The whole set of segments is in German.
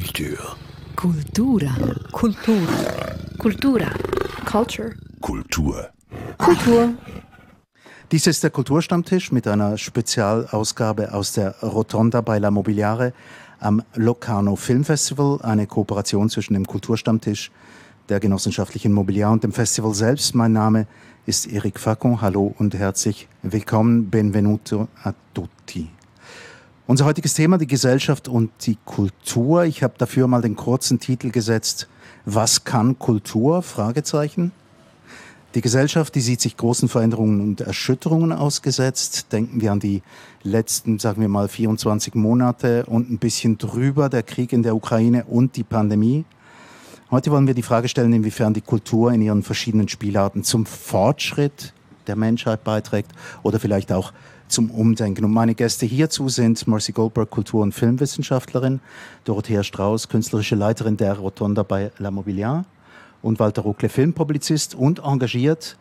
Kultur. Kultura. Kultura. Kultura. Culture. Kultur. Kultur. Dies ist der Kulturstammtisch mit einer Spezialausgabe aus der Rotonda bei La Mobiliare am Locarno Filmfestival, eine Kooperation zwischen dem Kulturstammtisch, der genossenschaftlichen Mobiliar und dem Festival selbst. Mein Name ist Eric Facon. Hallo und herzlich willkommen. Benvenuto a tutti. Unser heutiges Thema, die Gesellschaft und die Kultur. Ich habe dafür mal den kurzen Titel gesetzt, Was kann Kultur? Fragezeichen. Die Gesellschaft, die sieht sich großen Veränderungen und Erschütterungen ausgesetzt. Denken wir an die letzten, sagen wir mal, 24 Monate und ein bisschen drüber, der Krieg in der Ukraine und die Pandemie. Heute wollen wir die Frage stellen, inwiefern die Kultur in ihren verschiedenen Spielarten zum Fortschritt der Menschheit beiträgt oder vielleicht auch zum Umdenken. Und meine Gäste hierzu sind Marcy Goldberg, Kultur- und Filmwissenschaftlerin, Dorothea Strauß, künstlerische Leiterin der Rotonda bei La Mobiliar und Walter Ruckle, Filmpublizist und engagiert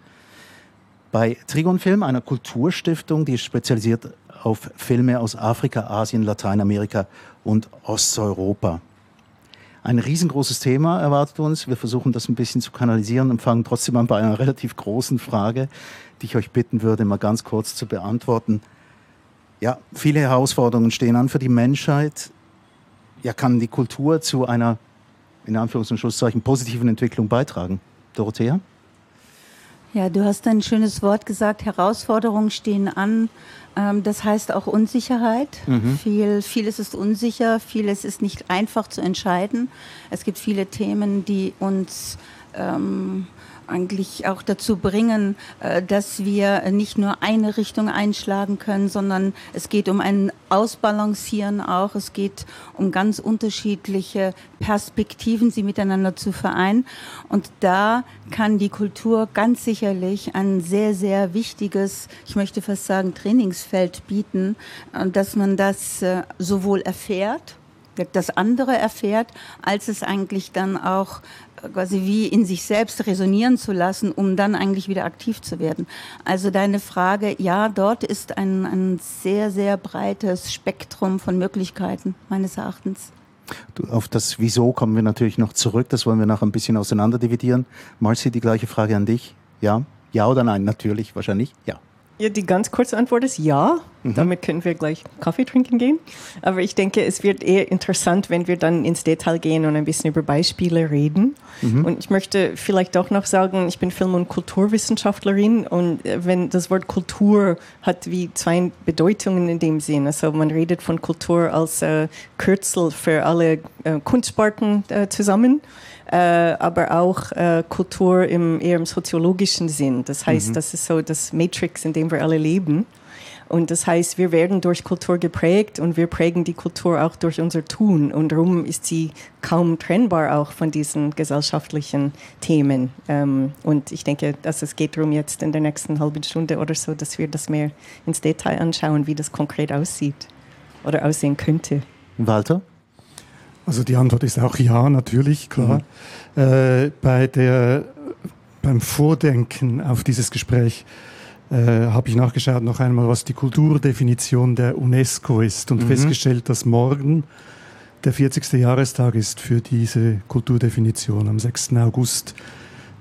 bei Trigon Film, einer Kulturstiftung, die spezialisiert auf Filme aus Afrika, Asien, Lateinamerika und Osteuropa. Ein riesengroßes Thema erwartet uns. Wir versuchen das ein bisschen zu kanalisieren und fangen trotzdem an bei einer relativ großen Frage, die ich euch bitten würde, mal ganz kurz zu beantworten. Ja, viele Herausforderungen stehen an für die Menschheit. Ja, kann die Kultur zu einer, in Anführungs- und Schlusszeichen, positiven Entwicklung beitragen? Dorothea? Ja, du hast ein schönes Wort gesagt, Herausforderungen stehen an. Ähm, das heißt auch Unsicherheit. Mhm. Viel, vieles ist unsicher, vieles ist nicht einfach zu entscheiden. Es gibt viele Themen, die uns ähm, eigentlich auch dazu bringen, äh, dass wir nicht nur eine Richtung einschlagen können, sondern es geht um ein Ausbalancieren auch. Es geht um ganz unterschiedliche Perspektiven, sie miteinander zu vereinen. Und da kann die Kultur ganz sicherlich ein sehr, sehr wichtiges, ich möchte fast sagen, Trainingsfeld bieten, äh, dass man das äh, sowohl erfährt, das andere erfährt, als es eigentlich dann auch quasi wie in sich selbst resonieren zu lassen, um dann eigentlich wieder aktiv zu werden. Also deine Frage, ja, dort ist ein, ein sehr, sehr breites Spektrum von Möglichkeiten meines Erachtens. Auf das Wieso kommen wir natürlich noch zurück. Das wollen wir noch ein bisschen auseinanderdividieren. Marci, die gleiche Frage an dich. Ja? Ja oder nein? Natürlich, wahrscheinlich ja. Ja, die ganz kurze Antwort ist ja. Mhm. Damit können wir gleich Kaffee trinken gehen. Aber ich denke, es wird eher interessant, wenn wir dann ins Detail gehen und ein bisschen über Beispiele reden. Mhm. Und ich möchte vielleicht auch noch sagen, ich bin Film- und Kulturwissenschaftlerin und äh, wenn das Wort Kultur hat wie zwei Bedeutungen in dem Sinn. Also man redet von Kultur als äh, Kürzel für alle äh, Kunstsparten äh, zusammen aber auch äh, Kultur im eher im soziologischen Sinn. Das heißt, mhm. das ist so das Matrix, in dem wir alle leben. Und das heißt, wir werden durch Kultur geprägt und wir prägen die Kultur auch durch unser Tun. Und darum ist sie kaum trennbar auch von diesen gesellschaftlichen Themen. Ähm, und ich denke, dass es geht darum, jetzt in der nächsten halben Stunde oder so, dass wir das mehr ins Detail anschauen, wie das konkret aussieht oder aussehen könnte. Walter? Also die Antwort ist auch ja, natürlich, klar. Mhm. Äh, bei der, beim Vordenken auf dieses Gespräch äh, habe ich nachgeschaut noch einmal, was die Kulturdefinition der UNESCO ist und mhm. festgestellt, dass morgen der 40. Jahrestag ist für diese Kulturdefinition am 6. August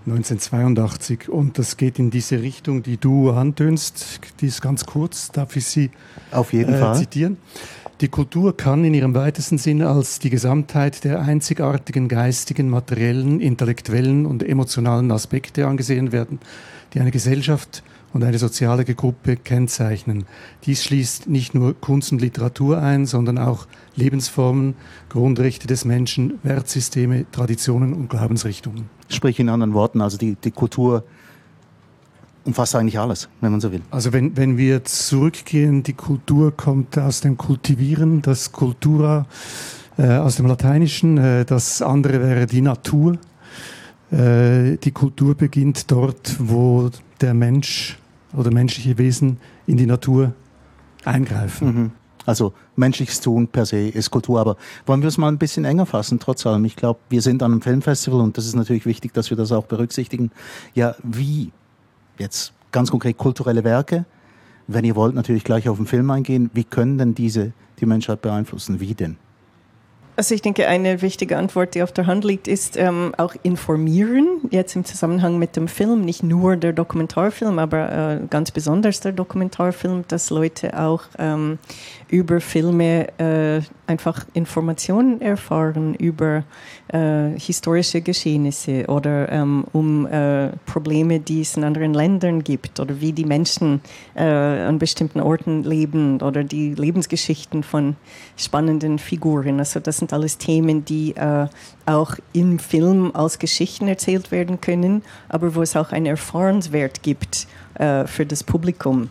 1982. Und das geht in diese Richtung, die du antönst. Die ist ganz kurz, darf ich sie Auf jeden äh, Fall. zitieren? Die Kultur kann in ihrem weitesten Sinne als die Gesamtheit der einzigartigen geistigen, materiellen, intellektuellen und emotionalen Aspekte angesehen werden, die eine Gesellschaft und eine soziale Gruppe kennzeichnen. Dies schließt nicht nur Kunst und Literatur ein, sondern auch Lebensformen, Grundrechte des Menschen, Wertsysteme, Traditionen und Glaubensrichtungen. Sprich in anderen Worten, also die, die Kultur umfasst eigentlich alles, wenn man so will. Also wenn, wenn wir zurückgehen, die Kultur kommt aus dem Kultivieren, das Cultura äh, aus dem Lateinischen, äh, das andere wäre die Natur. Äh, die Kultur beginnt dort, wo der Mensch oder menschliche Wesen in die Natur eingreifen. Mhm. Also menschliches Tun per se ist Kultur. Aber wollen wir es mal ein bisschen enger fassen, trotz allem? Ich glaube, wir sind an einem Filmfestival und das ist natürlich wichtig, dass wir das auch berücksichtigen. Ja, wie jetzt ganz konkret kulturelle Werke. Wenn ihr wollt, natürlich gleich auf den Film eingehen. Wie können denn diese die Menschheit beeinflussen? Wie denn? Also ich denke, eine wichtige Antwort, die auf der Hand liegt, ist ähm, auch informieren, jetzt im Zusammenhang mit dem Film, nicht nur der Dokumentarfilm, aber äh, ganz besonders der Dokumentarfilm, dass Leute auch ähm, über Filme äh, einfach Informationen erfahren über äh, historische Geschehnisse oder ähm, um äh, Probleme, die es in anderen Ländern gibt oder wie die Menschen äh, an bestimmten Orten leben oder die Lebensgeschichten von spannenden Figuren. Also das sind alles Themen, die äh, auch im Film als Geschichten erzählt werden können, aber wo es auch einen Erfahrenswert gibt äh, für das Publikum.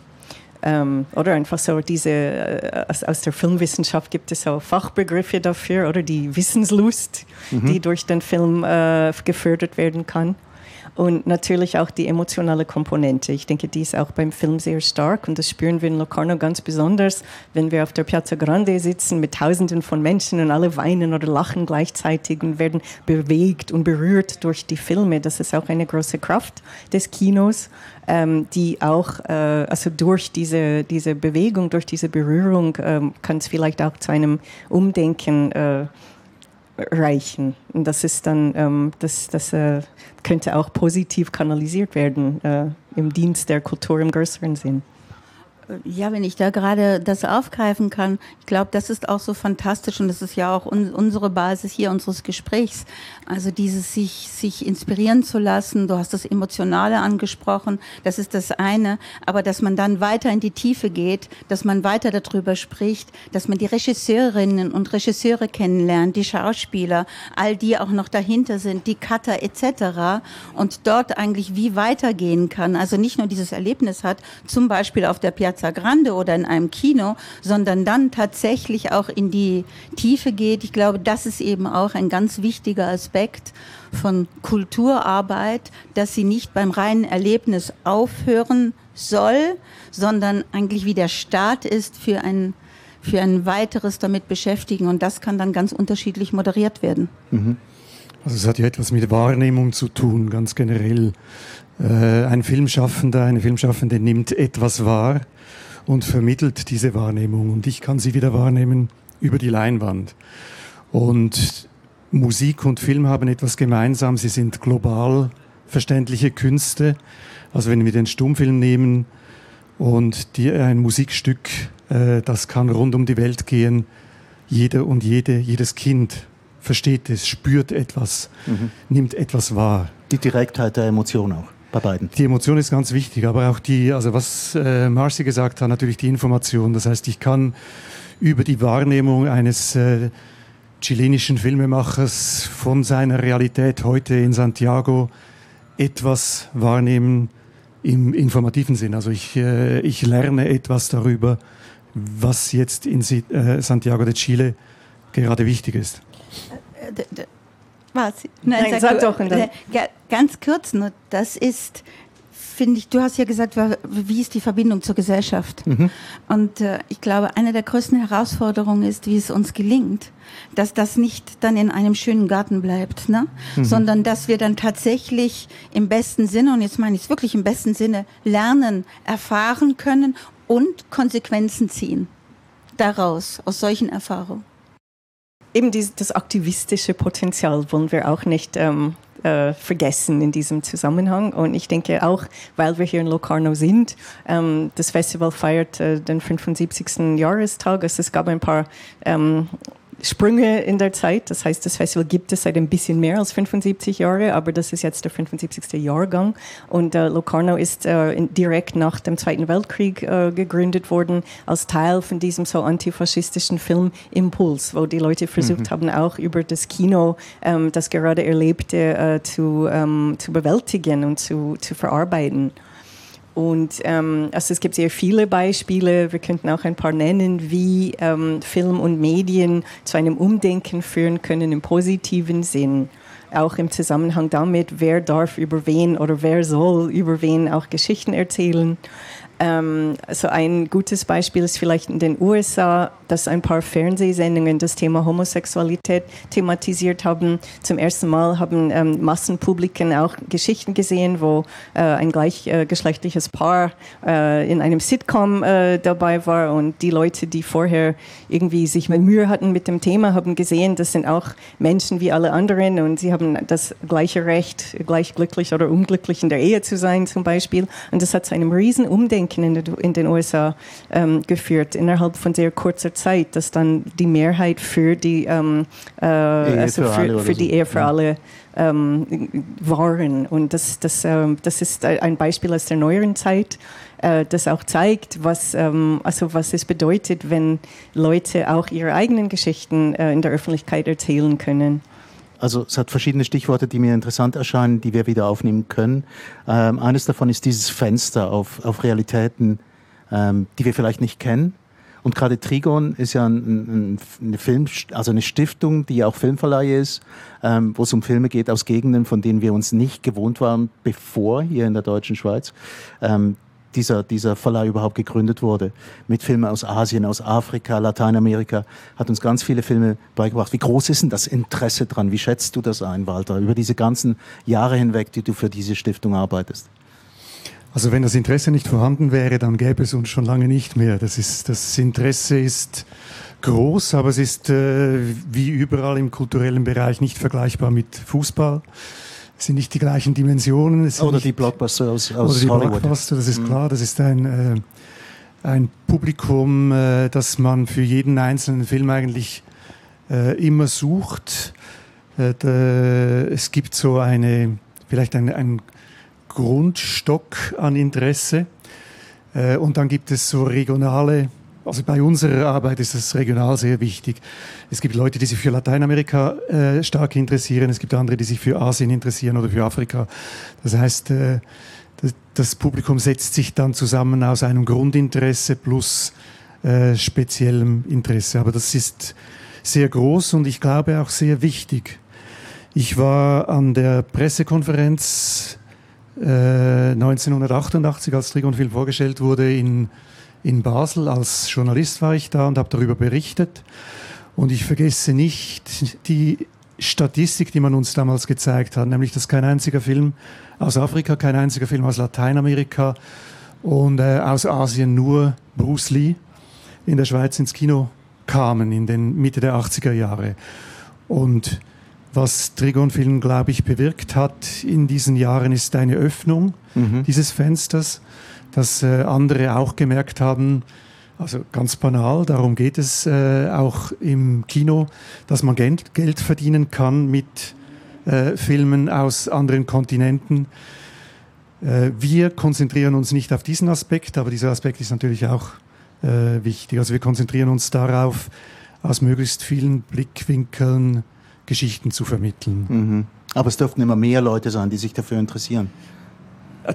Ähm, oder einfach so diese, äh, aus, aus, der Filmwissenschaft gibt es so Fachbegriffe dafür oder die Wissenslust, mhm. die durch den Film äh, gefördert werden kann. Und natürlich auch die emotionale Komponente. Ich denke, die ist auch beim Film sehr stark und das spüren wir in Locarno ganz besonders, wenn wir auf der Piazza Grande sitzen mit Tausenden von Menschen und alle weinen oder lachen gleichzeitig und werden bewegt und berührt durch die Filme. Das ist auch eine große Kraft des Kinos, ähm, die auch, äh, also durch diese, diese Bewegung, durch diese Berührung ähm, kann es vielleicht auch zu einem Umdenken äh, reichen. Und das ist dann, ähm, das, das äh, könnte auch positiv kanalisiert werden äh, im Dienst der Kultur im größeren Sinn. Ja, wenn ich da gerade das aufgreifen kann, ich glaube, das ist auch so fantastisch und das ist ja auch un unsere Basis hier unseres Gesprächs. Also dieses sich, sich inspirieren zu lassen, du hast das Emotionale angesprochen, das ist das eine, aber dass man dann weiter in die Tiefe geht, dass man weiter darüber spricht, dass man die Regisseurinnen und Regisseure kennenlernt, die Schauspieler, all die auch noch dahinter sind, die Cutter etc. und dort eigentlich wie weitergehen kann. Also nicht nur dieses Erlebnis hat, zum Beispiel auf der Piazza Grande oder in einem Kino, sondern dann tatsächlich auch in die Tiefe geht. Ich glaube, das ist eben auch ein ganz wichtiger Aspekt von Kulturarbeit, dass sie nicht beim reinen Erlebnis aufhören soll, sondern eigentlich wie der Start ist für ein für ein weiteres damit beschäftigen und das kann dann ganz unterschiedlich moderiert werden. Mhm. Also es hat ja etwas mit Wahrnehmung zu tun, ganz generell. Äh, ein Filmschaffender, eine Filmschaffende nimmt etwas wahr und vermittelt diese Wahrnehmung. Und ich kann sie wieder wahrnehmen über die Leinwand. Und Musik und Film haben etwas gemeinsam. Sie sind global verständliche Künste. Also wenn wir den Stummfilm nehmen und die, ein Musikstück, äh, das kann rund um die Welt gehen. Jeder und jede, jedes Kind versteht es, spürt etwas, mhm. nimmt etwas wahr. Die Direktheit der Emotion auch bei beiden. Die Emotion ist ganz wichtig, aber auch die, also was äh, Marcy gesagt hat, natürlich die Information. Das heißt, ich kann über die Wahrnehmung eines äh, chilenischen Filmemachers von seiner Realität heute in Santiago etwas wahrnehmen im informativen Sinn. Also ich, äh, ich lerne etwas darüber, was jetzt in äh, Santiago de Chile gerade wichtig ist. Äh, was? Nein, Nein sag, sag doch. Äh, ganz kurz nur, das ist, finde ich, du hast ja gesagt, wie ist die Verbindung zur Gesellschaft? Mhm. Und äh, ich glaube, eine der größten Herausforderungen ist, wie es uns gelingt, dass das nicht dann in einem schönen Garten bleibt, ne? Mhm. sondern dass wir dann tatsächlich im besten Sinne, und jetzt meine ich es wirklich im besten Sinne, lernen, erfahren können und Konsequenzen ziehen daraus, aus solchen Erfahrungen eben die, das aktivistische Potenzial wollen wir auch nicht ähm, äh, vergessen in diesem Zusammenhang. Und ich denke auch, weil wir hier in Locarno sind, ähm, das Festival feiert äh, den 75. Jahrestag. Also es gab ein paar ähm, Sprünge in der Zeit. Das heißt, das Festival gibt es seit ein bisschen mehr als 75 Jahre, aber das ist jetzt der 75. Jahrgang. Und äh, Locarno ist äh, in, direkt nach dem Zweiten Weltkrieg äh, gegründet worden, als Teil von diesem so antifaschistischen Film Impuls, wo die Leute versucht mhm. haben, auch über das Kino ähm, das gerade Erlebte äh, zu, ähm, zu bewältigen und zu, zu verarbeiten. Und ähm, also es gibt sehr viele Beispiele, wir könnten auch ein paar nennen, wie ähm, Film und Medien zu einem Umdenken führen können im positiven Sinn. Auch im Zusammenhang damit, wer darf über wen oder wer soll über wen auch Geschichten erzählen. Ähm, also ein gutes Beispiel ist vielleicht in den USA, dass ein paar Fernsehsendungen das Thema Homosexualität thematisiert haben. Zum ersten Mal haben ähm, Massenpubliken auch Geschichten gesehen, wo äh, ein gleichgeschlechtliches Paar äh, in einem Sitcom äh, dabei war und die Leute, die vorher irgendwie sich mit Mühe hatten mit dem Thema, haben gesehen, das sind auch Menschen wie alle anderen und sie haben das gleiche Recht, gleich glücklich oder unglücklich in der Ehe zu sein zum Beispiel. Und das hat zu einem riesen Umdenken in, in den USA ähm, geführt, innerhalb von sehr kurzer Zeit, dass dann die Mehrheit für die, ähm, äh, also für, für, die Ehe für alle ähm, waren. Und das, das, ähm, das ist ein Beispiel aus der neueren Zeit, äh, das auch zeigt, was, ähm, also was es bedeutet, wenn Leute auch ihre eigenen Geschichten äh, in der Öffentlichkeit erzählen können. Also es hat verschiedene Stichworte, die mir interessant erscheinen, die wir wieder aufnehmen können. Ähm, eines davon ist dieses Fenster auf, auf Realitäten, ähm, die wir vielleicht nicht kennen. Und gerade Trigon ist ja ein, ein, eine Film, also eine Stiftung, die auch Filmverleihe ist, ähm, wo es um Filme geht aus Gegenden, von denen wir uns nicht gewohnt waren, bevor hier in der deutschen Schweiz. Ähm, dieser, dieser Verleih überhaupt gegründet wurde. Mit Filmen aus Asien, aus Afrika, Lateinamerika, hat uns ganz viele Filme beigebracht. Wie groß ist denn das Interesse dran? Wie schätzt du das ein, Walter, über diese ganzen Jahre hinweg, die du für diese Stiftung arbeitest? Also wenn das Interesse nicht vorhanden wäre, dann gäbe es uns schon lange nicht mehr. Das, ist, das Interesse ist groß, aber es ist äh, wie überall im kulturellen Bereich nicht vergleichbar mit Fußball. Es sind nicht die gleichen Dimensionen. oder die Blockbuster aus, aus oder die Hollywood. Blockbuster, das ist mhm. klar. Das ist ein, äh, ein Publikum, äh, das man für jeden einzelnen Film eigentlich äh, immer sucht. Äh, es gibt so eine, vielleicht ein, ein Grundstock an Interesse. Äh, und dann gibt es so regionale also bei unserer Arbeit ist das regional sehr wichtig. Es gibt Leute, die sich für Lateinamerika äh, stark interessieren, es gibt andere, die sich für Asien interessieren oder für Afrika. Das heißt, äh, das, das, Publikum setzt sich dann zusammen aus einem Grundinteresse plus äh, speziellem Interesse. Aber das ist sehr groß und ich glaube auch sehr wichtig. Ich war an der Pressekonferenz 1988, äh, als Trigonfilm vorgestellt wurde, in in Basel. Als Journalist war ich da und habe darüber berichtet. Und ich vergesse nicht die Statistik, die man uns damals gezeigt hat, nämlich dass kein einziger Film aus Afrika, kein einziger Film aus Lateinamerika und äh, aus Asien nur Bruce Lee in der Schweiz ins Kino kamen in den Mitte der 80er Jahre. Und was Trigon Film, glaube ich, bewirkt hat in diesen Jahren, ist eine Öffnung mhm. dieses Fensters dass äh, andere auch gemerkt haben, also ganz banal, darum geht es äh, auch im Kino, dass man Geld, verdienen kann mit äh, Filmen aus anderen Kontinenten. Wir konzentrieren uns nicht auf diesen Aspekt, aber dieser Aspekt ist natürlich auch wichtig. Also wir konzentrieren uns darauf, aus möglichst vielen Blickwinkeln Geschichten zu vermitteln. Mhm. Aber es dürften immer mehr Leute sein, die sich dafür interessieren.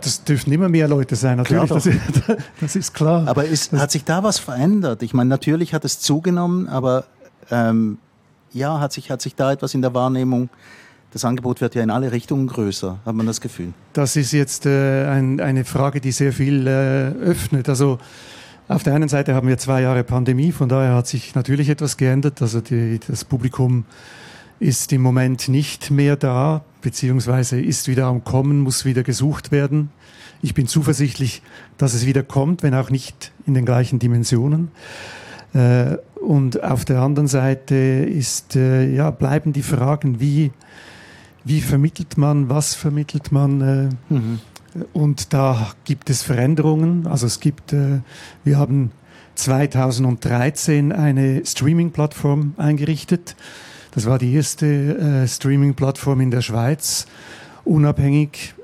Das dürfen immer mehr Leute sein, natürlich, das, das, ist klar. Aber ist, hat sich da was verändert? Ich meine, natürlich hat es zugenommen, aber ähm, ja, hat sich, hat sich da etwas in der Wahrnehmung das Angebot wird ja in alle Richtungen größer, hat man das Gefühl? Das ist jetzt äh, ein, eine Frage, die sehr viel äh, öffnet. Also auf der einen Seite haben wir zwei Jahre Pandemie, von daher hat sich natürlich etwas geändert. Also die, das Publikum ist im Moment nicht mehr da, beziehungsweise ist wieder am Kommen, muss wieder gesucht werden. Ich bin zuversichtlich, dass es wieder kommt, wenn auch nicht in den gleichen Dimensionen. Äh, und auf der anderen Seite ist, äh, ja, bleiben die Fragen, wie, wie vermittelt man, was vermittelt man. Äh, mhm. Und da gibt es Veränderungen. Also es gibt, wir haben 2013 eine Streaming-Plattform eingerichtet das war die erste äh, Streaming-Plattform in der Schweiz, unabhängig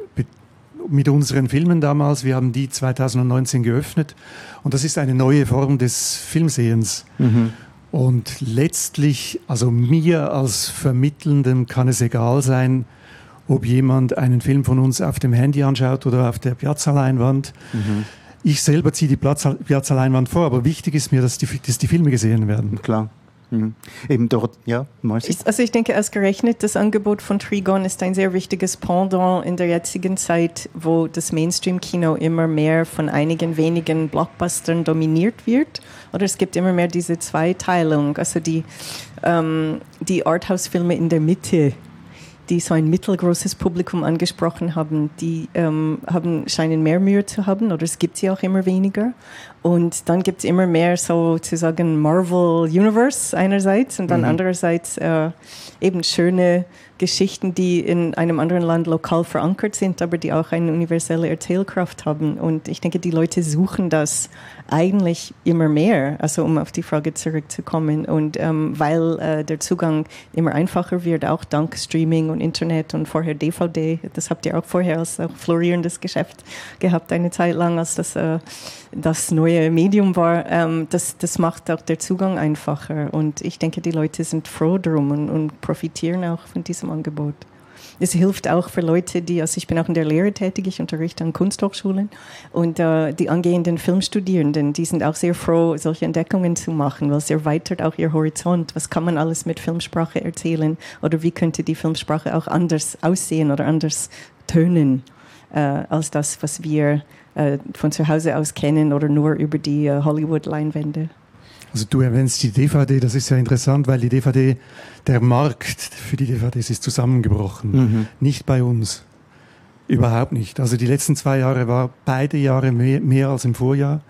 mit unseren Filmen damals. Wir haben die 2019 geöffnet und das ist eine neue Form des Filmsehens. Mhm. Und letztlich, also mir als Vermittelndem kann es egal sein, ob jemand einen Film von uns auf dem Handy anschaut oder auf der Piazza-Leinwand. Mhm. Ich selber ziehe die Piazza-Leinwand vor, aber wichtig ist mir, dass die, dass die Filme gesehen werden. Klar. Mhm. Eben dort, ja, ich, Also ich denke, ausgerechnet, das Angebot von Trigon ist ein sehr wichtiges Pendant in der jetzigen Zeit, wo das Mainstream-Kino immer mehr von einigen wenigen Blockbustern dominiert wird. Oder es gibt immer mehr diese Zweiteilung, also die, ähm, die Arthouse-Filme in der Mitte die so ein mittelgroßes Publikum angesprochen haben, die ähm, haben, scheinen mehr Mühe zu haben oder es gibt sie auch immer weniger. Und dann gibt es immer mehr sozusagen Marvel Universe einerseits und dann mhm. andererseits äh, eben schöne Geschichten, die in einem anderen Land lokal verankert sind, aber die auch eine universelle Erzählkraft haben. Und ich denke, die Leute suchen das eigentlich immer mehr, also um auf die Frage zurückzukommen. Und ähm, weil äh, der Zugang immer einfacher wird, auch dank Streaming und Internet und vorher DVD, das habt ihr auch vorher als auch florierendes Geschäft gehabt, eine Zeit lang, als das äh, das neue Medium war, ähm, das, das macht auch der Zugang einfacher. Und ich denke, die Leute sind froh drum und, und profitieren auch von diesem Angebot. Es hilft auch für Leute, die, also ich bin auch in der Lehre tätig, ich unterrichte an Kunsthochschulen und äh, die angehenden Filmstudierenden, die sind auch sehr froh, solche Entdeckungen zu machen, weil es erweitert auch ihr Horizont. Was kann man alles mit Filmsprache erzählen oder wie könnte die Filmsprache auch anders aussehen oder anders tönen äh, als das, was wir äh, von zu Hause aus kennen oder nur über die äh, Hollywood-Leinwände. Also du erwähnst die DVD, das ist ja interessant, weil die DVD, der Markt für die DVDs ist zusammengebrochen. Mhm. Nicht bei uns. Überhaupt nicht. Also die letzten zwei Jahre war beide Jahre mehr, mehr als im Vorjahr.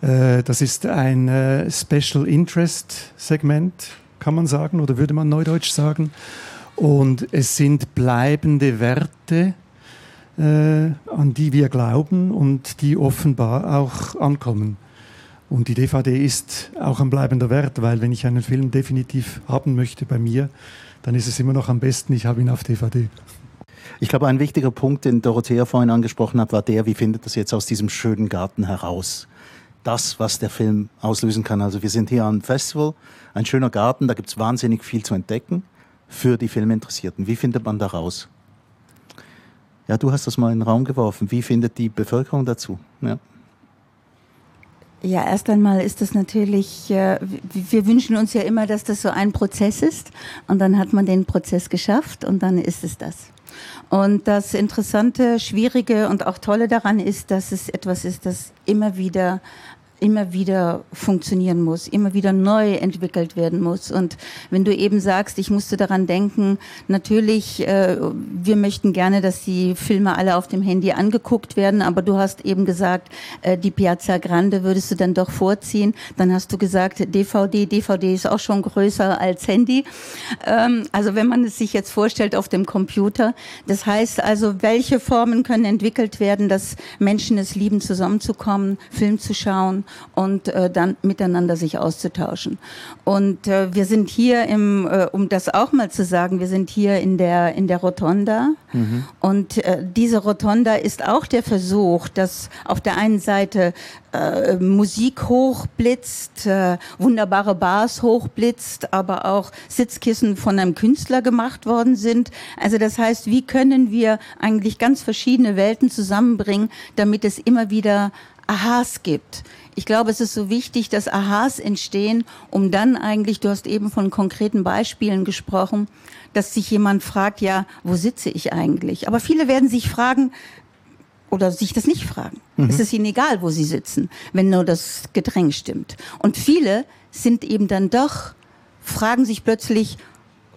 Äh, das ist ein äh, Special Interest Segment, kann man sagen, oder würde man neudeutsch sagen. Und es sind bleibende Werte, äh, an die wir glauben und die offenbar auch ankommen. Und die DVD ist auch ein bleibender Wert, weil wenn ich einen Film definitiv haben möchte bei mir, dann ist es immer noch am besten, ich habe ihn auf DVD. Ich glaube, ein wichtiger Punkt, den Dorothea vorhin angesprochen hat, war der, wie findet das jetzt aus diesem schönen Garten heraus? Das, was der Film auslösen kann. Also wir sind hier am Festival, ein schöner Garten, da gibt es wahnsinnig viel zu entdecken für die Filminteressierten. Wie findet man da raus? Ja, du hast das mal in den Raum geworfen. Wie findet die Bevölkerung dazu? Ja. Ja, erst einmal ist das natürlich, äh, wir wünschen uns ja immer, dass das so ein Prozess ist und dann hat man den Prozess geschafft und dann ist es das. Und das Interessante, Schwierige und auch Tolle daran ist, dass es etwas ist, das immer wieder immer wieder funktionieren muss, immer wieder neu entwickelt werden muss. Und wenn du eben sagst, ich musste daran denken, natürlich, äh, wir möchten gerne, dass die Filme alle auf dem Handy angeguckt werden, aber du hast eben gesagt, äh, die Piazza Grande würdest du dann doch vorziehen. Dann hast du gesagt, DVD, DVD ist auch schon größer als Handy. Ähm, also wenn man es sich jetzt vorstellt auf dem Computer, das heißt also, welche Formen können entwickelt werden, dass Menschen es lieben, zusammenzukommen, Film zu schauen und äh, dann miteinander sich auszutauschen. Und äh, wir sind hier im, äh, um das auch mal zu sagen, wir sind hier in der in der Rotonda mhm. und äh, diese Rotonda ist auch der Versuch, dass auf der einen Seite äh, Musik hochblitzt, äh, wunderbare Bars hochblitzt, aber auch Sitzkissen von einem Künstler gemacht worden sind. Also das heißt, wie können wir eigentlich ganz verschiedene Welten zusammenbringen, damit es immer wieder Aha's gibt. Ich glaube, es ist so wichtig, dass Aha's entstehen, um dann eigentlich, du hast eben von konkreten Beispielen gesprochen, dass sich jemand fragt, ja, wo sitze ich eigentlich? Aber viele werden sich fragen, oder sich das nicht fragen. Mhm. Es ist ihnen egal, wo sie sitzen, wenn nur das Getränk stimmt. Und viele sind eben dann doch, fragen sich plötzlich,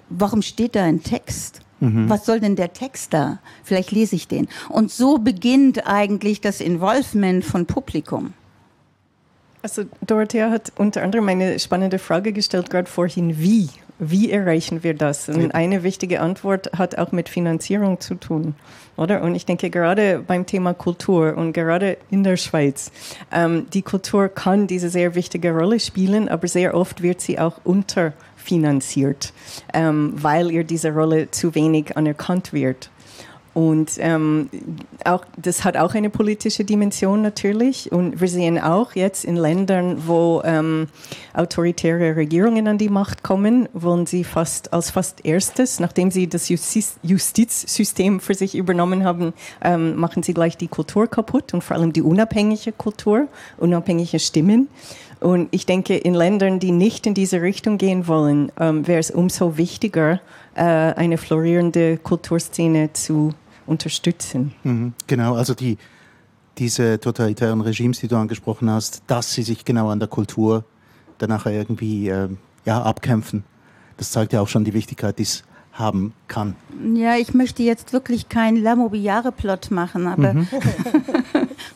warum steht da ein Text? Mhm. Was soll denn der Text da? Vielleicht lese ich den. Und so beginnt eigentlich das Involvement von Publikum. Also Dorothea hat unter anderem eine spannende Frage gestellt, gerade vorhin, wie? Wie erreichen wir das? Und eine wichtige Antwort hat auch mit Finanzierung zu tun, oder? Und ich denke gerade beim Thema Kultur und gerade in der Schweiz, ähm, die Kultur kann diese sehr wichtige Rolle spielen, aber sehr oft wird sie auch unter finanziert, ähm, weil ihr diese Rolle zu wenig anerkannt wird. Und ähm, auch, das hat auch eine politische Dimension natürlich. Und wir sehen auch jetzt in Ländern, wo ähm, autoritäre Regierungen an die Macht kommen, wollen sie fast als fast erstes, nachdem sie das Justiz Justizsystem für sich übernommen haben, ähm, machen sie gleich die Kultur kaputt und vor allem die unabhängige Kultur, unabhängige Stimmen. Und ich denke, in Ländern, die nicht in diese Richtung gehen wollen, ähm, wäre es umso wichtiger, eine florierende Kulturszene zu unterstützen. Mhm, genau, also die, diese totalitären Regimes, die du angesprochen hast, dass sie sich genau an der Kultur danach irgendwie äh, ja, abkämpfen. Das zeigt ja auch schon die Wichtigkeit, die es haben kann. Ja, ich möchte jetzt wirklich keinen Lamobiliare-Plot machen, aber mhm.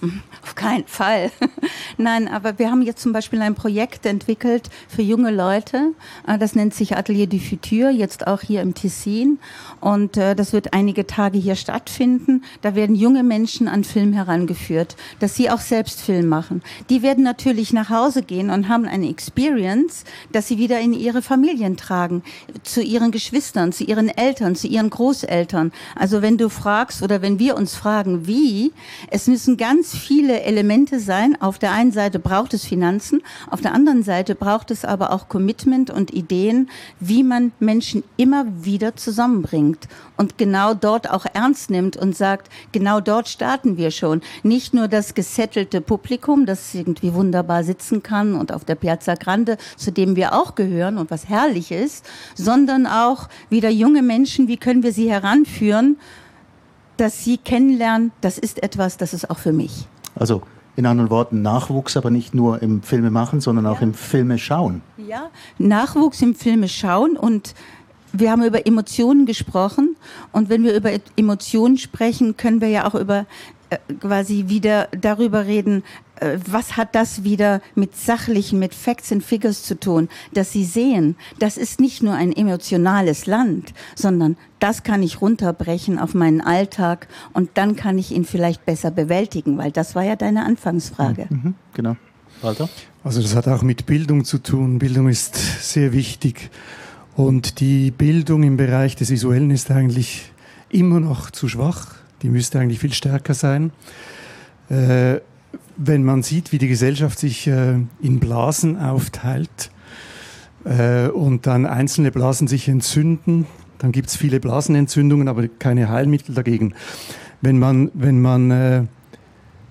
auf keinen Fall. Nein, aber wir haben jetzt zum Beispiel ein Projekt entwickelt für junge Leute. Äh, das nennt sich Atelier du Futur, jetzt auch hier im Tessin. Und äh, das wird einige Tage hier stattfinden. Da werden junge Menschen an Film herangeführt, dass sie auch selbst Film machen. Die werden natürlich nach Hause gehen und haben eine Experience, dass sie wieder in ihre Familien tragen, zu ihren Geschwistern, zu ihren Eltern, zu ihren Großeltern. Also wenn du fragst oder wenn wir uns fragen, wie, es müssen ganz viele Elemente sein. Auf der einen Seite braucht es Finanzen, auf der anderen Seite braucht es aber auch Commitment und Ideen, wie man Menschen immer wieder zusammenbringt und genau dort auch ernst nimmt und sagt, genau dort starten wir schon. Nicht nur das gesettelte Publikum, das irgendwie wunderbar sitzen kann und auf der Piazza Grande, zu dem wir auch gehören und was herrlich ist, sondern auch wieder junge Menschen, wie können wir sie heranführen, dass sie kennenlernen, das ist etwas, das ist auch für mich. Also in anderen Worten Nachwuchs, aber nicht nur im Filme machen, sondern auch ja. im Filme schauen. Ja, Nachwuchs im Filme schauen und wir haben über Emotionen gesprochen und wenn wir über Emotionen sprechen, können wir ja auch über äh, quasi wieder darüber reden, was hat das wieder mit sachlichen, mit Facts and Figures zu tun, dass sie sehen, das ist nicht nur ein emotionales Land, sondern das kann ich runterbrechen auf meinen Alltag und dann kann ich ihn vielleicht besser bewältigen, weil das war ja deine Anfangsfrage. Mhm, mhm genau. Walter? Also das hat auch mit Bildung zu tun. Bildung ist sehr wichtig und die Bildung im Bereich des Visuellen ist eigentlich immer noch zu schwach. Die müsste eigentlich viel stärker sein. Äh, wenn man sieht, wie die Gesellschaft sich äh, in Blasen aufteilt äh, und dann einzelne Blasen sich entzünden, dann gibt es viele Blasenentzündungen, aber keine Heilmittel dagegen. Wenn man, wenn man äh,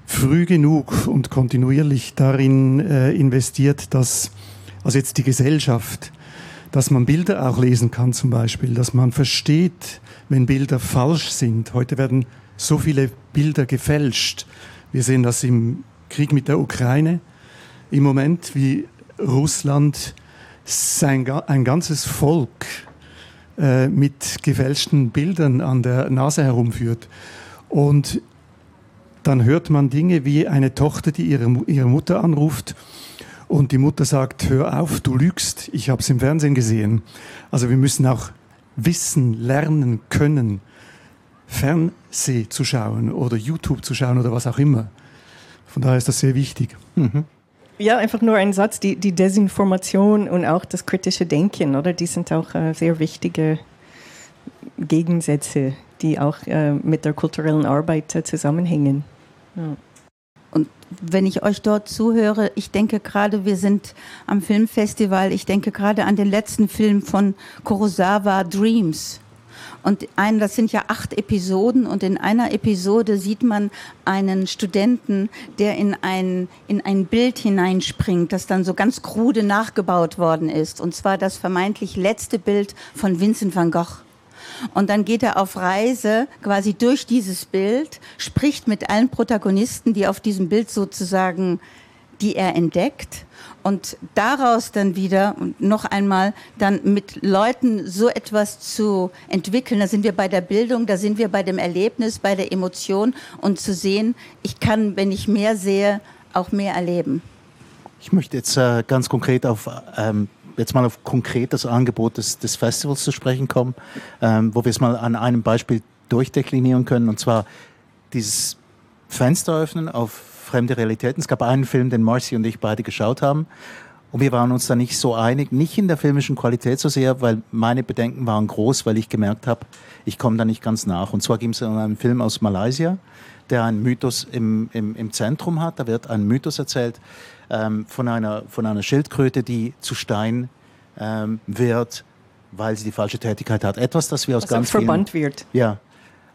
früh genug und kontinuierlich darin äh, investiert, dass also jetzt die Gesellschaft, dass man Bilder auch lesen kann zum Beispiel, dass man versteht, wenn Bilder falsch sind. Heute werden so viele Bilder gefälscht. Wir sehen das im Krieg mit der Ukraine im Moment, wie Russland sein, ein ganzes Volk äh, mit gefälschten Bildern an der Nase herumführt. Und dann hört man Dinge wie eine Tochter, die ihre, ihre Mutter anruft und die Mutter sagt, hör auf, du lügst, ich habe es im Fernsehen gesehen. Also wir müssen auch wissen, lernen können, Fernseh zu schauen oder YouTube zu schauen oder was auch immer. Von daher ist das sehr wichtig. Mhm. Ja, einfach nur ein Satz, die, die Desinformation und auch das kritische Denken, oder? Die sind auch äh, sehr wichtige Gegensätze, die auch äh, mit der kulturellen Arbeit äh, zusammenhängen. Ja. Und wenn ich euch dort zuhöre, ich denke gerade, wir sind am Filmfestival, ich denke gerade an den letzten Film von Kurosawa, Dreams. Und ein, das sind ja acht Episoden und in einer Episode sieht man einen Studenten, der in ein, in ein Bild hineinspringt, das dann so ganz krude nachgebaut worden ist. Und zwar das vermeintlich letzte Bild von Vincent van Gogh. Und dann geht er auf Reise quasi durch dieses Bild, spricht mit allen Protagonisten, die auf diesem Bild sozusagen, die er entdeckt und daraus dann wieder noch einmal dann mit Leuten so etwas zu entwickeln, da sind wir bei der Bildung, da sind wir bei dem Erlebnis, bei der Emotion und zu sehen, ich kann, wenn ich mehr sehe, auch mehr erleben. Ich möchte jetzt äh, ganz konkret auf ähm, jetzt mal auf konkret das Angebot des, des Festivals zu sprechen kommen, ähm, wo wir es mal an einem Beispiel durchdeklinieren können und zwar dieses Fenster öffnen auf fremde Realitäten. Es gab einen Film, den Marcy und ich beide geschaut haben. Und wir waren uns da nicht so einig, nicht in der filmischen Qualität so sehr, weil meine Bedenken waren groß, weil ich gemerkt habe, ich komme da nicht ganz nach. Und zwar ging es um einen Film aus Malaysia, der einen Mythos im, im, im Zentrum hat. Da wird ein Mythos erzählt ähm, von, einer, von einer Schildkröte, die zu Stein ähm, wird, weil sie die falsche Tätigkeit hat. Etwas, das wir aus Was ganz verbannt vielen, wird. Ja.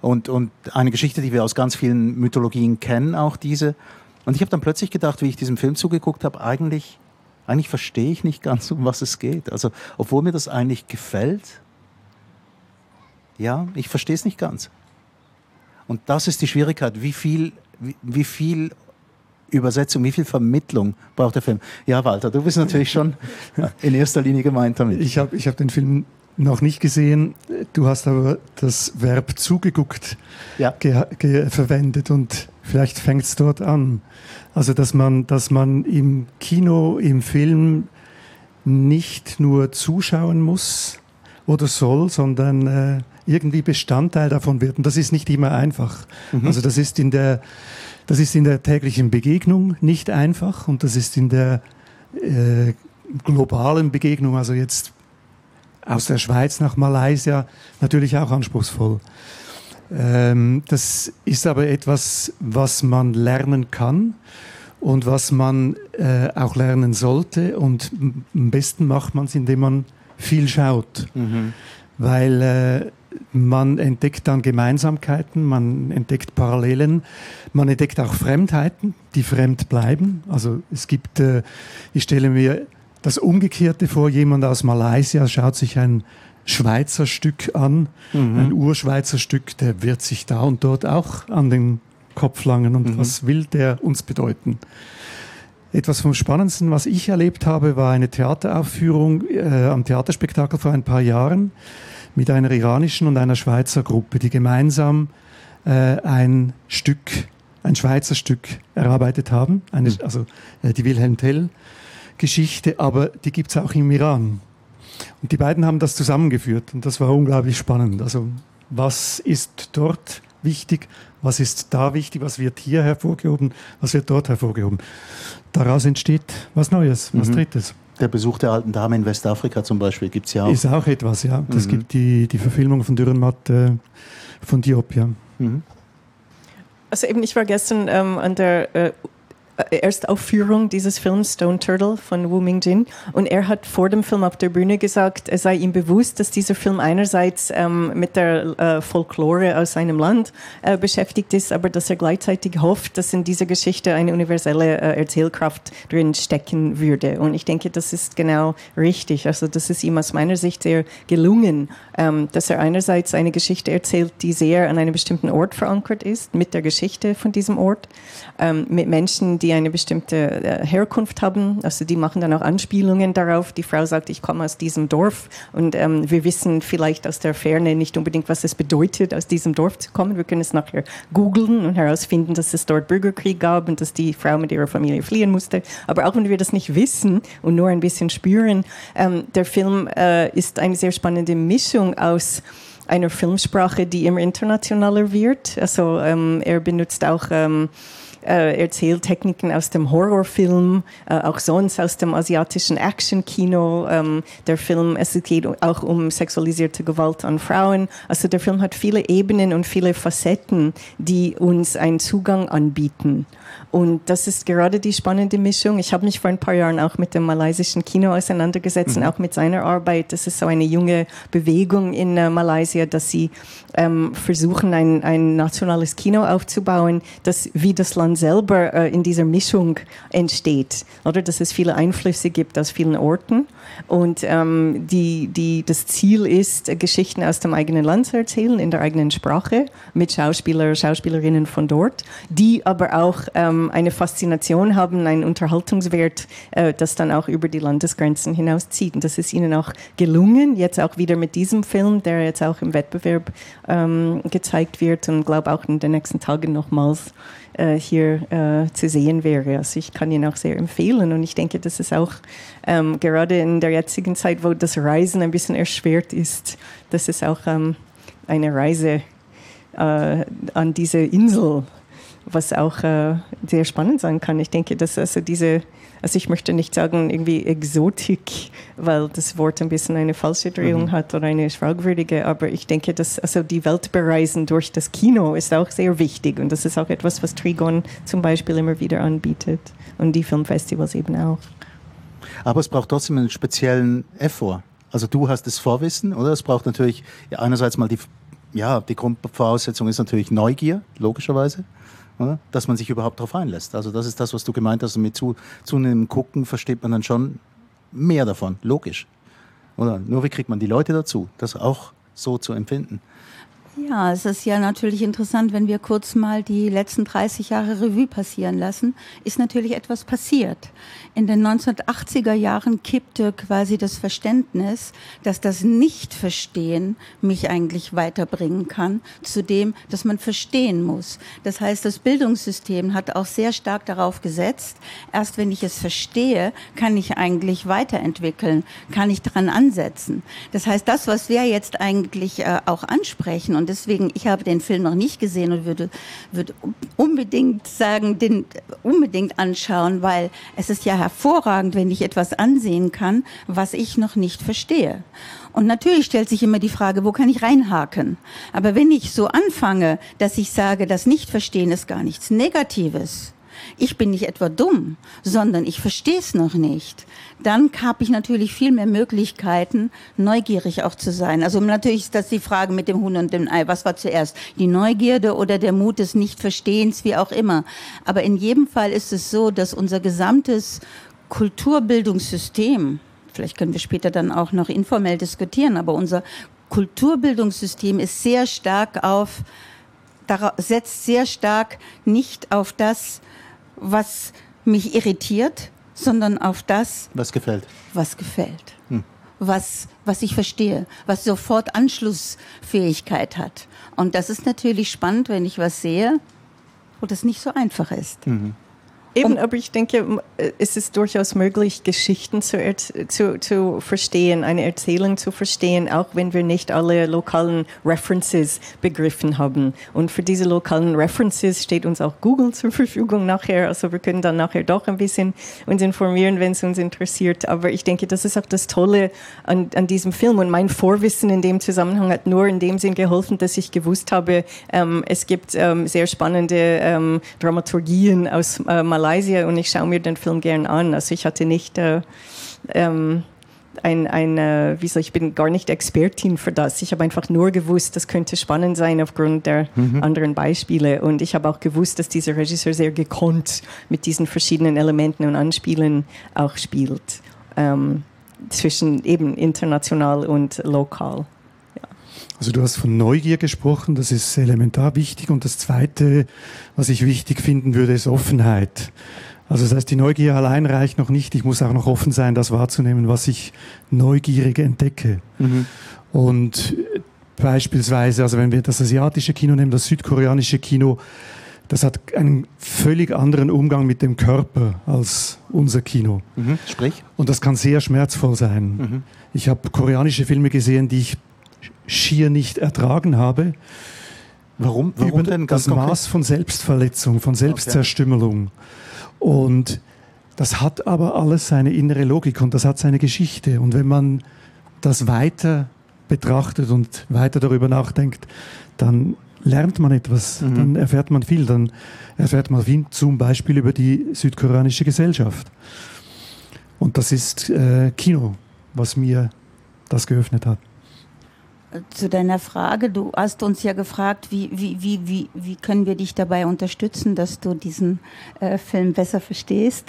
Und, und eine Geschichte, die wir aus ganz vielen Mythologien kennen, auch diese. Und ich habe dann plötzlich gedacht, wie ich diesem Film zugeguckt habe, eigentlich eigentlich verstehe ich nicht ganz, um was es geht. Also, obwohl mir das eigentlich gefällt, ja, ich verstehe es nicht ganz. Und das ist die Schwierigkeit. Wie viel, wie, wie viel Übersetzung, wie viel Vermittlung braucht der Film? Ja, Walter, du bist natürlich schon in erster Linie gemeint damit. Ich habe ich hab den Film noch nicht gesehen. Du hast aber das Verb zugeguckt ja. verwendet und vielleicht fängt es dort an. Also dass man, dass man im Kino, im Film nicht nur zuschauen muss oder soll, sondern äh, irgendwie Bestandteil davon wird. Und das ist nicht immer einfach. Mhm. Also das ist in der, das ist in der täglichen Begegnung nicht einfach und das ist in der äh, globalen Begegnung, also jetzt aus der Schweiz nach Malaysia, natürlich auch anspruchsvoll. Ähm, das ist aber etwas, was man lernen kann und was man äh, auch lernen sollte. Und am besten macht man es, indem man viel schaut. Mhm. Weil äh, man entdeckt dann Gemeinsamkeiten, man entdeckt Parallelen, man entdeckt auch Fremdheiten, die fremd bleiben. Also es gibt, äh, ich stelle mir das Umgekehrte vor, jemand aus Malaysia schaut sich ein Schweizer Stück an, mhm. ein Urschweizer Stück, der wird sich da und dort auch an den Kopf langen und mhm. was will der uns bedeuten. Etwas vom Spannendsten, was ich erlebt habe, war eine Theateraufführung äh, am Theaterspektakel vor ein paar Jahren mit einer iranischen und einer Schweizer Gruppe, die gemeinsam äh, ein Stück, ein Schweizer Stück erarbeitet haben, eine, mhm. also äh, die Wilhelm Tell Geschichte, aber die gibt es auch im Iran. Und die beiden haben das zusammengeführt und das war unglaublich spannend. Also was ist dort wichtig, was ist da wichtig, was wird hier hervorgehoben, was wird dort hervorgehoben. Daraus entsteht was Neues, was mhm. Drittes. Der Besuch der alten Dame in Westafrika zum Beispiel gibt es ja auch. Ist auch etwas, ja. Es mhm. gibt die, die Verfilmung von Dürrenmatt äh, von Diop, ja. Mhm. Also eben, ich war gestern ähm, an der äh, äh, Erstaufführung dieses Films Stone Turtle von Wu Mingjin und er hat vor dem Film auf der Bühne gesagt, es sei ihm bewusst, dass dieser Film einerseits ähm, mit der äh, Folklore aus seinem Land äh, beschäftigt ist, aber dass er gleichzeitig hofft, dass in dieser Geschichte eine universelle äh, Erzählkraft drin stecken würde. Und ich denke, das ist genau richtig. Also das ist ihm aus meiner Sicht sehr gelungen, ähm, dass er einerseits eine Geschichte erzählt, die sehr an einem bestimmten Ort verankert ist, mit der Geschichte von diesem Ort, ähm, mit Menschen, die eine bestimmte äh, Herkunft haben. Also die machen dann auch Anspielungen darauf. Die Frau sagt, ich komme aus diesem Dorf und ähm, wir wissen vielleicht aus der Ferne nicht unbedingt, was es bedeutet, aus diesem Dorf zu kommen. Wir können es nachher googeln und herausfinden, dass es dort Bürgerkrieg gab und dass die Frau mit ihrer Familie fliehen musste. Aber auch wenn wir das nicht wissen und nur ein bisschen spüren, ähm, der Film äh, ist eine sehr spannende Mischung aus einer Filmsprache, die immer internationaler wird. Also ähm, er benutzt auch ähm, äh, Erzähltechniken aus dem Horrorfilm, äh, auch sonst aus dem asiatischen Actionkino. Ähm, der Film, es geht auch um sexualisierte Gewalt an Frauen. Also der Film hat viele Ebenen und viele Facetten, die uns einen Zugang anbieten. Und das ist gerade die spannende Mischung. Ich habe mich vor ein paar Jahren auch mit dem malaysischen Kino auseinandergesetzt mhm. und auch mit seiner Arbeit. Das ist so eine junge Bewegung in äh, Malaysia, dass sie ähm, versuchen, ein, ein nationales Kino aufzubauen, das wie das Land selber äh, in dieser Mischung entsteht. Oder dass es viele Einflüsse gibt aus vielen Orten. Und ähm, die, die, das Ziel ist, Geschichten aus dem eigenen Land zu erzählen, in der eigenen Sprache, mit Schauspieler, Schauspielerinnen von dort, die aber auch ähm, eine Faszination haben, einen Unterhaltungswert, äh, das dann auch über die Landesgrenzen hinaus zieht. Und das ist ihnen auch gelungen, jetzt auch wieder mit diesem Film, der jetzt auch im Wettbewerb ähm, gezeigt wird und glaube auch in den nächsten Tagen nochmals äh, hier äh, zu sehen wäre. Also ich kann ihn auch sehr empfehlen und ich denke, dass es auch ähm, gerade in der jetzigen Zeit, wo das Reisen ein bisschen erschwert ist, dass es auch ähm, eine Reise äh, an diese Insel was auch äh, sehr spannend sein kann. Ich denke, dass also diese also ich möchte nicht sagen irgendwie Exotik, weil das Wort ein bisschen eine falsche Drehung mhm. hat oder eine fragwürdige, aber ich denke, dass also die Welt bereisen durch das Kino ist auch sehr wichtig und das ist auch etwas, was Trigon zum Beispiel immer wieder anbietet und die Filmfestivals eben auch. Aber es braucht trotzdem einen speziellen Effort. Also du hast das Vorwissen, oder? Es braucht natürlich ja, einerseits mal die, ja, die Grundvoraussetzung ist natürlich Neugier, logischerweise? Dass man sich überhaupt darauf einlässt. Also das ist das, was du gemeint hast. Und mit zu, zunehmendem Gucken versteht man dann schon mehr davon, logisch. Oder? Nur wie kriegt man die Leute dazu, das auch so zu empfinden? Ja, es ist ja natürlich interessant, wenn wir kurz mal die letzten 30 Jahre Revue passieren lassen, ist natürlich etwas passiert. In den 1980er Jahren kippte quasi das Verständnis, dass das Nicht-Verstehen mich eigentlich weiterbringen kann, zu dem, dass man verstehen muss. Das heißt, das Bildungssystem hat auch sehr stark darauf gesetzt, erst wenn ich es verstehe, kann ich eigentlich weiterentwickeln, kann ich daran ansetzen. Das heißt, das, was wir jetzt eigentlich äh, auch ansprechen und deswegen, ich habe den Film noch nicht gesehen und würde, würde unbedingt sagen, den unbedingt anschauen, weil es ist ja hervorragend, wenn ich etwas ansehen kann, was ich noch nicht verstehe. Und natürlich stellt sich immer die Frage, wo kann ich reinhaken? Aber wenn ich so anfange, dass ich sage, das Nichtverstehen ist gar nichts Negatives, ich bin nicht etwa dumm, sondern ich verstehe es noch nicht, dann habe ich natürlich viel mehr Möglichkeiten, neugierig auch zu sein. Also natürlich ist das die Frage mit dem Huhn und dem Ei. Was war zuerst? Die Neugierde oder der Mut des Nichtverstehens, wie auch immer. Aber in jedem Fall ist es so, dass unser gesamtes Kulturbildungssystem, vielleicht können wir später dann auch noch informell diskutieren, aber unser Kulturbildungssystem ist sehr stark auf, setzt sehr stark nicht auf das, was mich irritiert, sondern auf das, was gefällt. Was gefällt. Hm. Was, was ich verstehe, was sofort Anschlussfähigkeit hat. Und das ist natürlich spannend, wenn ich was sehe, wo das nicht so einfach ist. Mhm. Eben, aber ich denke, äh, es ist durchaus möglich, Geschichten zu, zu, zu verstehen, eine Erzählung zu verstehen, auch wenn wir nicht alle lokalen References begriffen haben. Und für diese lokalen References steht uns auch Google zur Verfügung nachher. Also wir können dann nachher doch ein bisschen uns informieren, wenn es uns interessiert. Aber ich denke, das ist auch das Tolle an, an diesem Film. Und mein Vorwissen in dem Zusammenhang hat nur in dem Sinn geholfen, dass ich gewusst habe, ähm, es gibt ähm, sehr spannende ähm, Dramaturgien aus äh, Malaysia und ich schaue mir den Film gern an. Also ich hatte nicht äh, ähm, ein, ein äh, wie soll ich bin gar nicht Expertin für das. Ich habe einfach nur gewusst, das könnte spannend sein aufgrund der mhm. anderen Beispiele. Und ich habe auch gewusst, dass dieser Regisseur sehr gekonnt mit diesen verschiedenen Elementen und Anspielen auch spielt. Ähm, zwischen eben international und lokal. Also du hast von Neugier gesprochen, das ist elementar wichtig. Und das Zweite, was ich wichtig finden würde, ist Offenheit. Also das heißt, die Neugier allein reicht noch nicht. Ich muss auch noch offen sein, das wahrzunehmen, was ich neugierig entdecke. Mhm. Und beispielsweise, also wenn wir das asiatische Kino nehmen, das südkoreanische Kino, das hat einen völlig anderen Umgang mit dem Körper als unser Kino. Mhm. Sprich? Und das kann sehr schmerzvoll sein. Mhm. Ich habe koreanische Filme gesehen, die ich schier nicht ertragen habe. Warum? Warum über denn das Maß von Selbstverletzung, von Selbstzerstümmelung. Okay. Und das hat aber alles seine innere Logik und das hat seine Geschichte. Und wenn man das weiter betrachtet und weiter darüber nachdenkt, dann lernt man etwas, mhm. dann erfährt man viel, dann erfährt man viel, zum Beispiel über die südkoreanische Gesellschaft. Und das ist äh, Kino, was mir das geöffnet hat zu deiner Frage, du hast uns ja gefragt, wie, wie, wie, wie, wie können wir dich dabei unterstützen, dass du diesen äh, Film besser verstehst?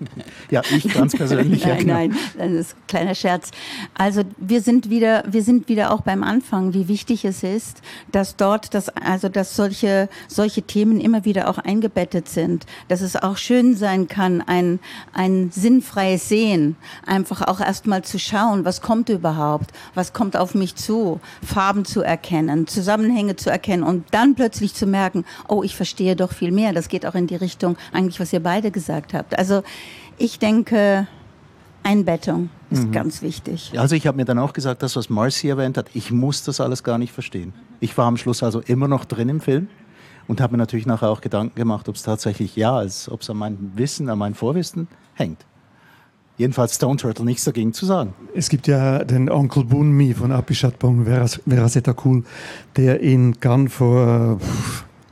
ja, ich ganz persönlich. nein, ja, genau. nein, das ist ein kleiner Scherz. Also wir sind wieder, wir sind wieder auch beim Anfang, wie wichtig es ist, dass dort, das, also dass solche, solche Themen immer wieder auch eingebettet sind, dass es auch schön sein kann, ein, ein sinnfreies Sehen, einfach auch erstmal zu schauen, was kommt überhaupt, was kommt auf mich zu Farben zu erkennen, Zusammenhänge zu erkennen und dann plötzlich zu merken, oh, ich verstehe doch viel mehr. Das geht auch in die Richtung eigentlich, was ihr beide gesagt habt. Also ich denke, Einbettung ist mhm. ganz wichtig. Also ich habe mir dann auch gesagt, das, was Marcy erwähnt hat, ich muss das alles gar nicht verstehen. Ich war am Schluss also immer noch drin im Film und habe mir natürlich nachher auch Gedanken gemacht, ob es tatsächlich ja, als ob es an meinem Wissen, an meinem Vorwissen hängt. Jedenfalls Stone Turtle nichts dagegen zu sagen. Es gibt ja den Onkel Bunmi von Apishat Bong Veraseta Cool, der in Cannes vor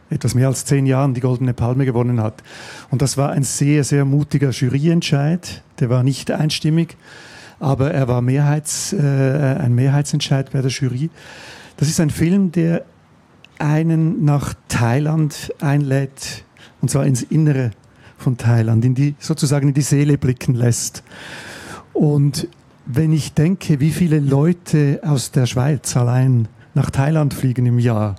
etwas mehr als zehn Jahren die Goldene Palme gewonnen hat. Und das war ein sehr, sehr mutiger Juryentscheid. Der war nicht einstimmig, aber er war Mehrheits, äh, ein Mehrheitsentscheid bei der Jury. Das ist ein Film, der einen nach Thailand einlädt, und zwar ins Innere von Thailand, in die, sozusagen in die Seele blicken lässt. Und wenn ich denke, wie viele Leute aus der Schweiz allein nach Thailand fliegen im Jahr,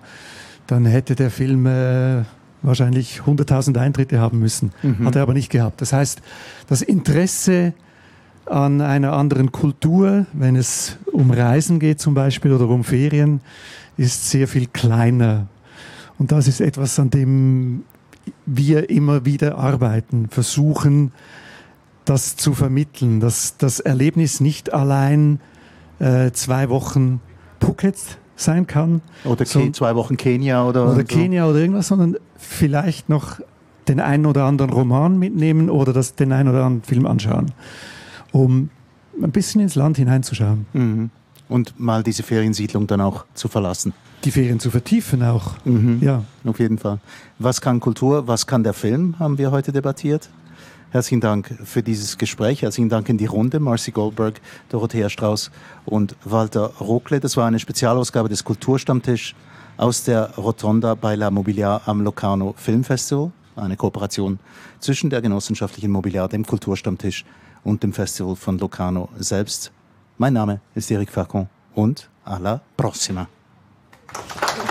dann hätte der Film äh, wahrscheinlich 100.000 Eintritte haben müssen. Mhm. Hat er aber nicht gehabt. Das heißt, das Interesse an einer anderen Kultur, wenn es um Reisen geht zum Beispiel oder um Ferien, ist sehr viel kleiner. Und das ist etwas, an dem wir immer wieder arbeiten, versuchen, das zu vermitteln, dass das Erlebnis nicht allein äh, zwei Wochen Phuket sein kann. Oder so, zwei Wochen Kenia oder. Oder so. Kenia oder irgendwas, sondern vielleicht noch den einen oder anderen Roman mitnehmen oder das, den einen oder anderen Film anschauen, um ein bisschen ins Land hineinzuschauen. Mhm. Und mal diese Feriensiedlung dann auch zu verlassen. Die Ferien zu vertiefen auch. Mhm. Ja. Auf jeden Fall. Was kann Kultur, was kann der Film, haben wir heute debattiert. Herzlichen Dank für dieses Gespräch. Herzlichen Dank in die Runde. Marcy Goldberg, Dorothea Strauß und Walter Rockle. Das war eine Spezialausgabe des Kulturstammtisch aus der Rotonda bei La Mobiliar am Locarno Filmfestival. Eine Kooperation zwischen der genossenschaftlichen Mobiliar, dem Kulturstammtisch und dem Festival von Locarno selbst. Mein Name ist Eric Facon und alla prossima. Thank you.